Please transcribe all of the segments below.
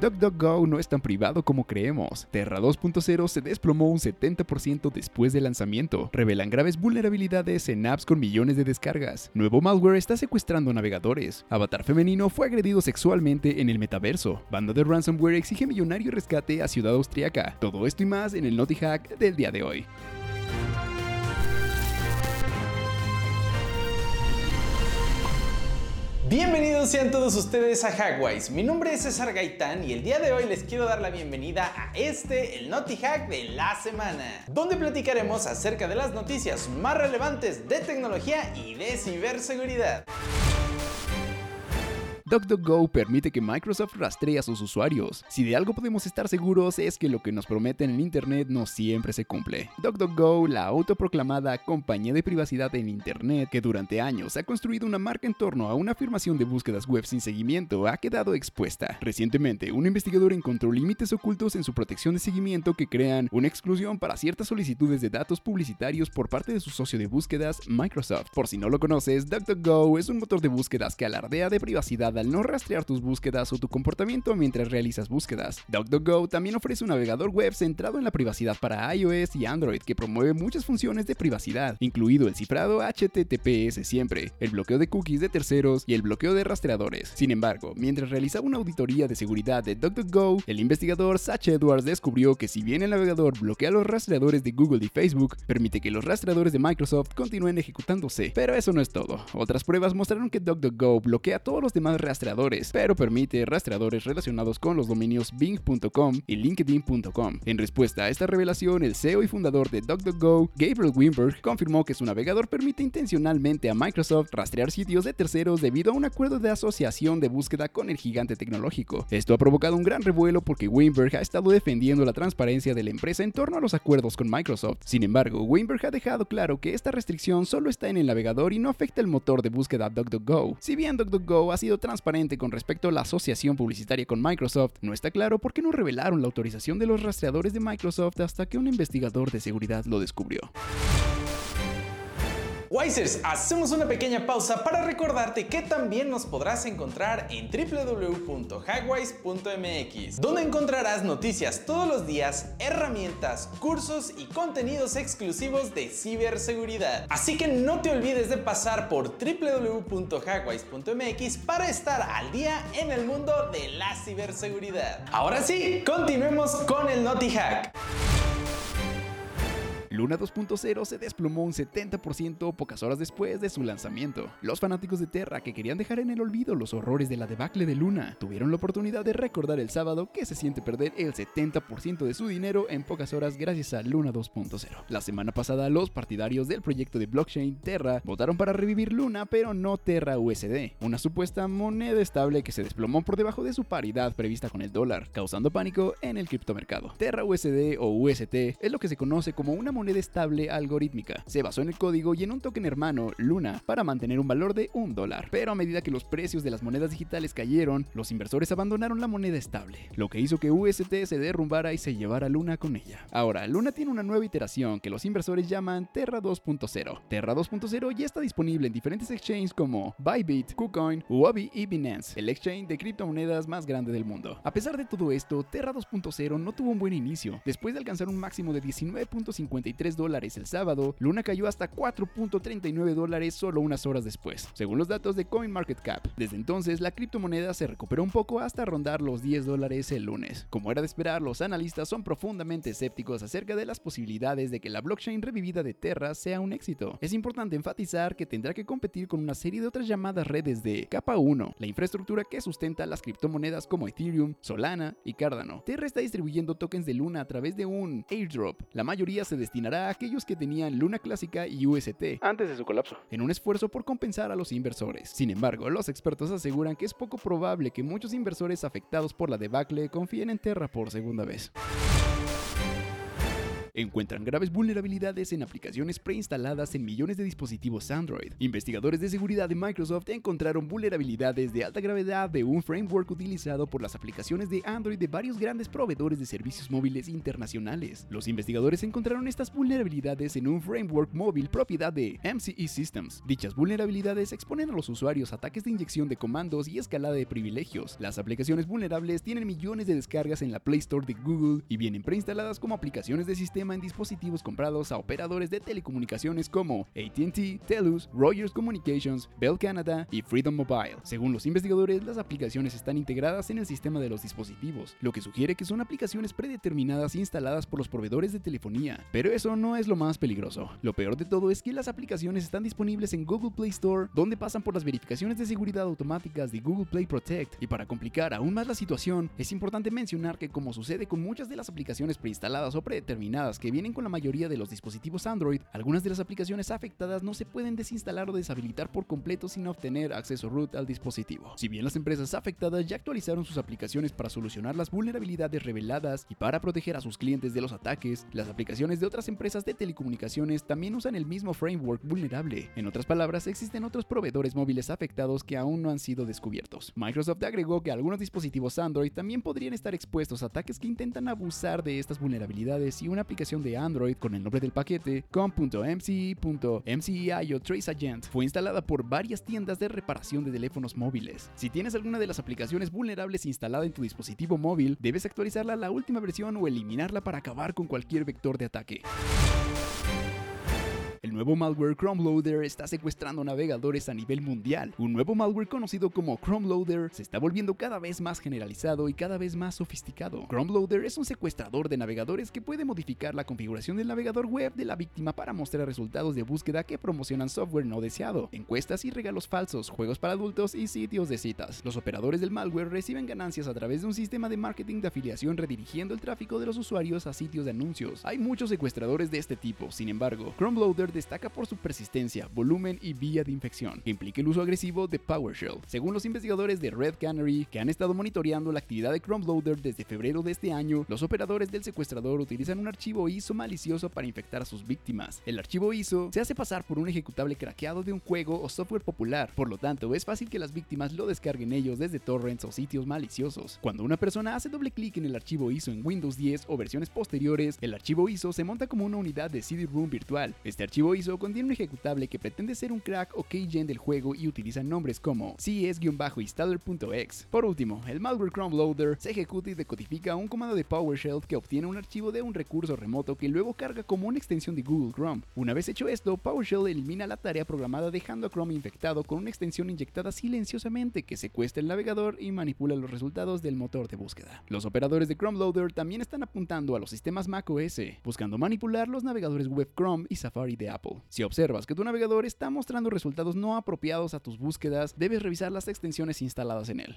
DuckDuckGo no es tan privado como creemos. Terra 2.0 se desplomó un 70% después del lanzamiento. Revelan graves vulnerabilidades en apps con millones de descargas. Nuevo malware está secuestrando navegadores. Avatar femenino fue agredido sexualmente en el metaverso. Banda de ransomware exige millonario rescate a ciudad austriaca. Todo esto y más en el Naughty Hack del día de hoy. Bienvenidos sean todos ustedes a Hackwise. Mi nombre es César Gaitán y el día de hoy les quiero dar la bienvenida a este, el Naughty Hack de la semana, donde platicaremos acerca de las noticias más relevantes de tecnología y de ciberseguridad. DuckDuckGo permite que Microsoft rastree a sus usuarios. Si de algo podemos estar seguros es que lo que nos prometen en Internet no siempre se cumple. DuckDuckGo, la autoproclamada compañía de privacidad en Internet que durante años ha construido una marca en torno a una afirmación de búsquedas web sin seguimiento, ha quedado expuesta. Recientemente, un investigador encontró límites ocultos en su protección de seguimiento que crean una exclusión para ciertas solicitudes de datos publicitarios por parte de su socio de búsquedas, Microsoft. Por si no lo conoces, DuckDuckGo es un motor de búsquedas que alardea de privacidad al no rastrear tus búsquedas o tu comportamiento mientras realizas búsquedas. DuckDuckGo también ofrece un navegador web centrado en la privacidad para iOS y Android que promueve muchas funciones de privacidad, incluido el cifrado HTTPS siempre, el bloqueo de cookies de terceros y el bloqueo de rastreadores. Sin embargo, mientras realizaba una auditoría de seguridad de DuckDuckGo, el investigador Satch Edwards descubrió que si bien el navegador bloquea los rastreadores de Google y Facebook, permite que los rastreadores de Microsoft continúen ejecutándose. Pero eso no es todo. Otras pruebas mostraron que DuckDuckGo bloquea todos los demás rastreadores, pero permite rastreadores relacionados con los dominios bing.com y linkedin.com. En respuesta a esta revelación, el CEO y fundador de DuckDuckGo, Gabriel Weinberg, confirmó que su navegador permite intencionalmente a Microsoft rastrear sitios de terceros debido a un acuerdo de asociación de búsqueda con el gigante tecnológico. Esto ha provocado un gran revuelo porque Weinberg ha estado defendiendo la transparencia de la empresa en torno a los acuerdos con Microsoft. Sin embargo, Weinberg ha dejado claro que esta restricción solo está en el navegador y no afecta el motor de búsqueda DuckDuckGo. Si bien DuckDuckGo ha sido transparente con respecto a la asociación publicitaria con Microsoft, no está claro por qué no revelaron la autorización de los rastreadores de Microsoft hasta que un investigador de seguridad lo descubrió. Wisers, hacemos una pequeña pausa para recordarte que también nos podrás encontrar en www.hackwise.mx, donde encontrarás noticias todos los días, herramientas, cursos y contenidos exclusivos de ciberseguridad. Así que no te olvides de pasar por www.hackwise.mx para estar al día en el mundo de la ciberseguridad. Ahora sí, continuemos con el Naughty Hack. Luna 2.0 se desplomó un 70% pocas horas después de su lanzamiento. Los fanáticos de Terra que querían dejar en el olvido los horrores de la debacle de Luna tuvieron la oportunidad de recordar el sábado que se siente perder el 70% de su dinero en pocas horas gracias a Luna 2.0. La semana pasada los partidarios del proyecto de blockchain Terra votaron para revivir Luna pero no Terra USD, una supuesta moneda estable que se desplomó por debajo de su paridad prevista con el dólar, causando pánico en el criptomercado. Terra USD o UST es lo que se conoce como una moneda estable algorítmica. Se basó en el código y en un token hermano, Luna, para mantener un valor de un dólar. Pero a medida que los precios de las monedas digitales cayeron, los inversores abandonaron la moneda estable, lo que hizo que UST se derrumbara y se llevara Luna con ella. Ahora, Luna tiene una nueva iteración que los inversores llaman Terra 2.0. Terra 2.0 ya está disponible en diferentes exchanges como Bybit, KuCoin, Huobi y Binance, el exchange de criptomonedas más grande del mundo. A pesar de todo esto, Terra 2.0 no tuvo un buen inicio. Después de alcanzar un máximo de 19.53 dólares el sábado, Luna cayó hasta 4.39 dólares solo unas horas después, según los datos de CoinMarketCap. Desde entonces, la criptomoneda se recuperó un poco hasta rondar los 10 dólares el lunes. Como era de esperar, los analistas son profundamente escépticos acerca de las posibilidades de que la blockchain revivida de Terra sea un éxito. Es importante enfatizar que tendrá que competir con una serie de otras llamadas redes de capa 1, la infraestructura que sustenta las criptomonedas como Ethereum, Solana y Cardano. Terra está distribuyendo tokens de Luna a través de un airdrop. La mayoría se a aquellos que tenían Luna Clásica y UST antes de su colapso, en un esfuerzo por compensar a los inversores. Sin embargo, los expertos aseguran que es poco probable que muchos inversores afectados por la debacle confíen en Terra por segunda vez. Encuentran graves vulnerabilidades en aplicaciones preinstaladas en millones de dispositivos Android. Investigadores de seguridad de Microsoft encontraron vulnerabilidades de alta gravedad de un framework utilizado por las aplicaciones de Android de varios grandes proveedores de servicios móviles internacionales. Los investigadores encontraron estas vulnerabilidades en un framework móvil propiedad de MCE Systems. Dichas vulnerabilidades exponen a los usuarios ataques de inyección de comandos y escalada de privilegios. Las aplicaciones vulnerables tienen millones de descargas en la Play Store de Google y vienen preinstaladas como aplicaciones de sistema en dispositivos comprados a operadores de telecomunicaciones como AT&T, Telus, Rogers Communications, Bell Canada y Freedom Mobile. Según los investigadores, las aplicaciones están integradas en el sistema de los dispositivos, lo que sugiere que son aplicaciones predeterminadas instaladas por los proveedores de telefonía. Pero eso no es lo más peligroso. Lo peor de todo es que las aplicaciones están disponibles en Google Play Store, donde pasan por las verificaciones de seguridad automáticas de Google Play Protect. Y para complicar aún más la situación, es importante mencionar que como sucede con muchas de las aplicaciones preinstaladas o predeterminadas que vienen con la mayoría de los dispositivos Android, algunas de las aplicaciones afectadas no se pueden desinstalar o deshabilitar por completo sin obtener acceso root al dispositivo. Si bien las empresas afectadas ya actualizaron sus aplicaciones para solucionar las vulnerabilidades reveladas y para proteger a sus clientes de los ataques, las aplicaciones de otras empresas de telecomunicaciones también usan el mismo framework vulnerable. En otras palabras, existen otros proveedores móviles afectados que aún no han sido descubiertos. Microsoft agregó que algunos dispositivos Android también podrían estar expuestos a ataques que intentan abusar de estas vulnerabilidades y una aplicación de Android con el nombre del paquete com.mce.mcei Trace Agent fue instalada por varias tiendas de reparación de teléfonos móviles. Si tienes alguna de las aplicaciones vulnerables instalada en tu dispositivo móvil, debes actualizarla a la última versión o eliminarla para acabar con cualquier vector de ataque. Nuevo malware Chrome Loader está secuestrando navegadores a nivel mundial. Un nuevo malware conocido como Chrome Loader se está volviendo cada vez más generalizado y cada vez más sofisticado. Chrome Loader es un secuestrador de navegadores que puede modificar la configuración del navegador web de la víctima para mostrar resultados de búsqueda que promocionan software no deseado, encuestas y regalos falsos, juegos para adultos y sitios de citas. Los operadores del malware reciben ganancias a través de un sistema de marketing de afiliación redirigiendo el tráfico de los usuarios a sitios de anuncios. Hay muchos secuestradores de este tipo, sin embargo, Chrome Loader destaca por su persistencia, volumen y vía de infección, que implica el uso agresivo de PowerShell. Según los investigadores de Red Canary, que han estado monitoreando la actividad de Chrome Loader desde febrero de este año, los operadores del secuestrador utilizan un archivo ISO malicioso para infectar a sus víctimas. El archivo ISO se hace pasar por un ejecutable craqueado de un juego o software popular, por lo tanto es fácil que las víctimas lo descarguen ellos desde torrents o sitios maliciosos. Cuando una persona hace doble clic en el archivo ISO en Windows 10 o versiones posteriores, el archivo ISO se monta como una unidad de CD-ROOM virtual. Este archivo Contiene un ejecutable que pretende ser un crack o keygen del juego y utiliza nombres como cs-installer.exe. Por último, el malware Chrome Loader se ejecuta y decodifica un comando de PowerShell que obtiene un archivo de un recurso remoto que luego carga como una extensión de Google Chrome. Una vez hecho esto, PowerShell elimina la tarea programada dejando a Chrome infectado con una extensión inyectada silenciosamente que secuestra el navegador y manipula los resultados del motor de búsqueda. Los operadores de Chrome Loader también están apuntando a los sistemas macOS, buscando manipular los navegadores web Chrome y Safari de Apple. Si observas que tu navegador está mostrando resultados no apropiados a tus búsquedas, debes revisar las extensiones instaladas en él.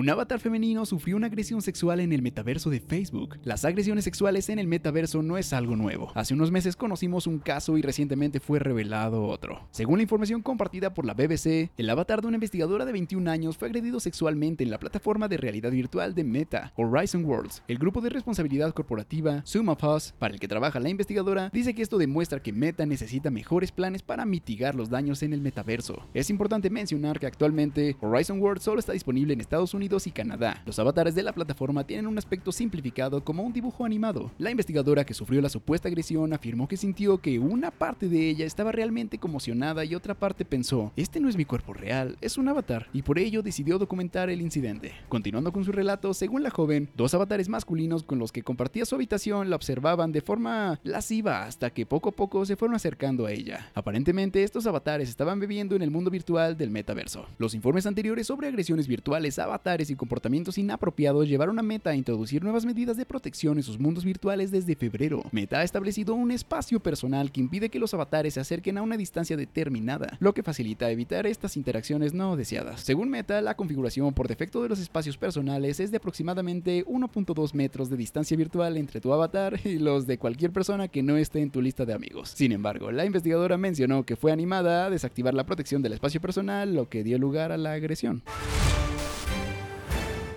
Un avatar femenino sufrió una agresión sexual en el metaverso de Facebook. Las agresiones sexuales en el metaverso no es algo nuevo. Hace unos meses conocimos un caso y recientemente fue revelado otro. Según la información compartida por la BBC, el avatar de una investigadora de 21 años fue agredido sexualmente en la plataforma de realidad virtual de Meta, Horizon Worlds. El grupo de responsabilidad corporativa, Sum of Us, para el que trabaja la investigadora, dice que esto demuestra que Meta necesita mejores planes para mitigar los daños en el metaverso. Es importante mencionar que actualmente Horizon Worlds solo está disponible en Estados Unidos y Canadá. Los avatares de la plataforma tienen un aspecto simplificado como un dibujo animado. La investigadora que sufrió la supuesta agresión afirmó que sintió que una parte de ella estaba realmente conmocionada y otra parte pensó, este no es mi cuerpo real, es un avatar, y por ello decidió documentar el incidente. Continuando con su relato, según la joven, dos avatares masculinos con los que compartía su habitación la observaban de forma lasciva hasta que poco a poco se fueron acercando a ella. Aparentemente estos avatares estaban bebiendo en el mundo virtual del metaverso. Los informes anteriores sobre agresiones virtuales a y comportamientos inapropiados llevaron a Meta a introducir nuevas medidas de protección en sus mundos virtuales desde febrero. Meta ha establecido un espacio personal que impide que los avatares se acerquen a una distancia determinada, lo que facilita evitar estas interacciones no deseadas. Según Meta, la configuración por defecto de los espacios personales es de aproximadamente 1.2 metros de distancia virtual entre tu avatar y los de cualquier persona que no esté en tu lista de amigos. Sin embargo, la investigadora mencionó que fue animada a desactivar la protección del espacio personal, lo que dio lugar a la agresión.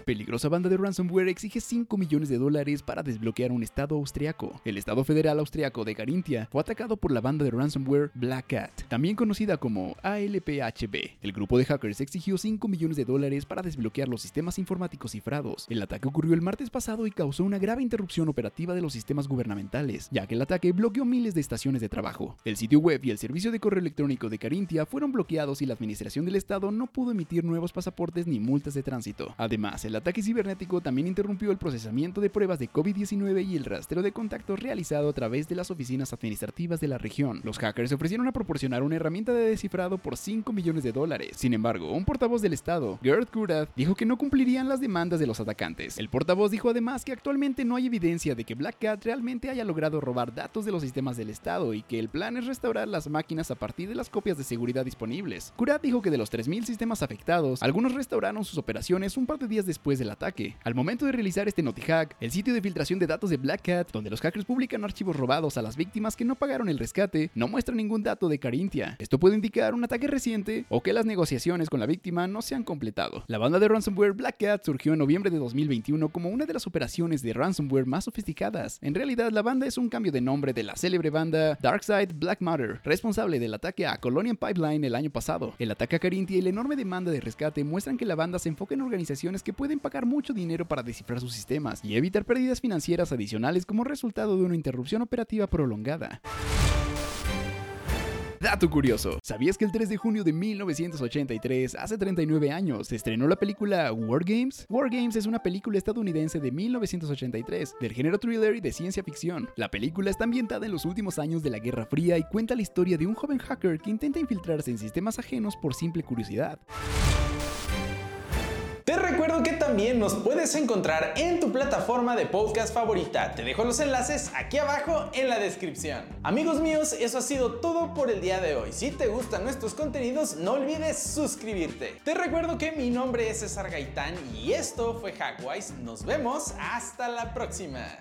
Peligrosa banda de ransomware exige 5 millones de dólares para desbloquear un estado austriaco. El estado federal austriaco de Carintia fue atacado por la banda de ransomware Black Cat, también conocida como ALPHB. El grupo de hackers exigió 5 millones de dólares para desbloquear los sistemas informáticos cifrados. El ataque ocurrió el martes pasado y causó una grave interrupción operativa de los sistemas gubernamentales, ya que el ataque bloqueó miles de estaciones de trabajo. El sitio web y el servicio de correo electrónico de Carintia fueron bloqueados y la administración del estado no pudo emitir nuevos pasaportes ni multas de tránsito. Además, el ataque cibernético también interrumpió el procesamiento de pruebas de COVID-19 y el rastreo de contactos realizado a través de las oficinas administrativas de la región. Los hackers se ofrecieron a proporcionar una herramienta de descifrado por 5 millones de dólares. Sin embargo, un portavoz del estado, Gerd Kurat, dijo que no cumplirían las demandas de los atacantes. El portavoz dijo además que actualmente no hay evidencia de que Black Cat realmente haya logrado robar datos de los sistemas del estado y que el plan es restaurar las máquinas a partir de las copias de seguridad disponibles. Kurat dijo que de los 3.000 sistemas afectados, algunos restauraron sus operaciones un par de días después del ataque. Al momento de realizar este NotiHack, el sitio de filtración de datos de Black Cat, donde los hackers publican archivos robados a las víctimas que no pagaron el rescate, no muestra ningún dato de Carintia. Esto puede indicar un ataque reciente o que las negociaciones con la víctima no se han completado. La banda de ransomware Black Cat surgió en noviembre de 2021 como una de las operaciones de ransomware más sofisticadas. En realidad, la banda es un cambio de nombre de la célebre banda Darkside Black Matter, responsable del ataque a Colonial Pipeline el año pasado. El ataque a Carintia y la enorme demanda de rescate muestran que la banda se enfoca en organizaciones que pagar mucho dinero para descifrar sus sistemas y evitar pérdidas financieras adicionales como resultado de una interrupción operativa prolongada. Dato curioso, ¿sabías que el 3 de junio de 1983, hace 39 años, se estrenó la película War Games? War Games es una película estadounidense de 1983, del género thriller y de ciencia ficción. La película está ambientada en los últimos años de la Guerra Fría y cuenta la historia de un joven hacker que intenta infiltrarse en sistemas ajenos por simple curiosidad. Te recuerdo que también nos puedes encontrar en tu plataforma de podcast favorita. Te dejo los enlaces aquí abajo en la descripción. Amigos míos, eso ha sido todo por el día de hoy. Si te gustan nuestros contenidos, no olvides suscribirte. Te recuerdo que mi nombre es César Gaitán y esto fue Hackwise. Nos vemos hasta la próxima.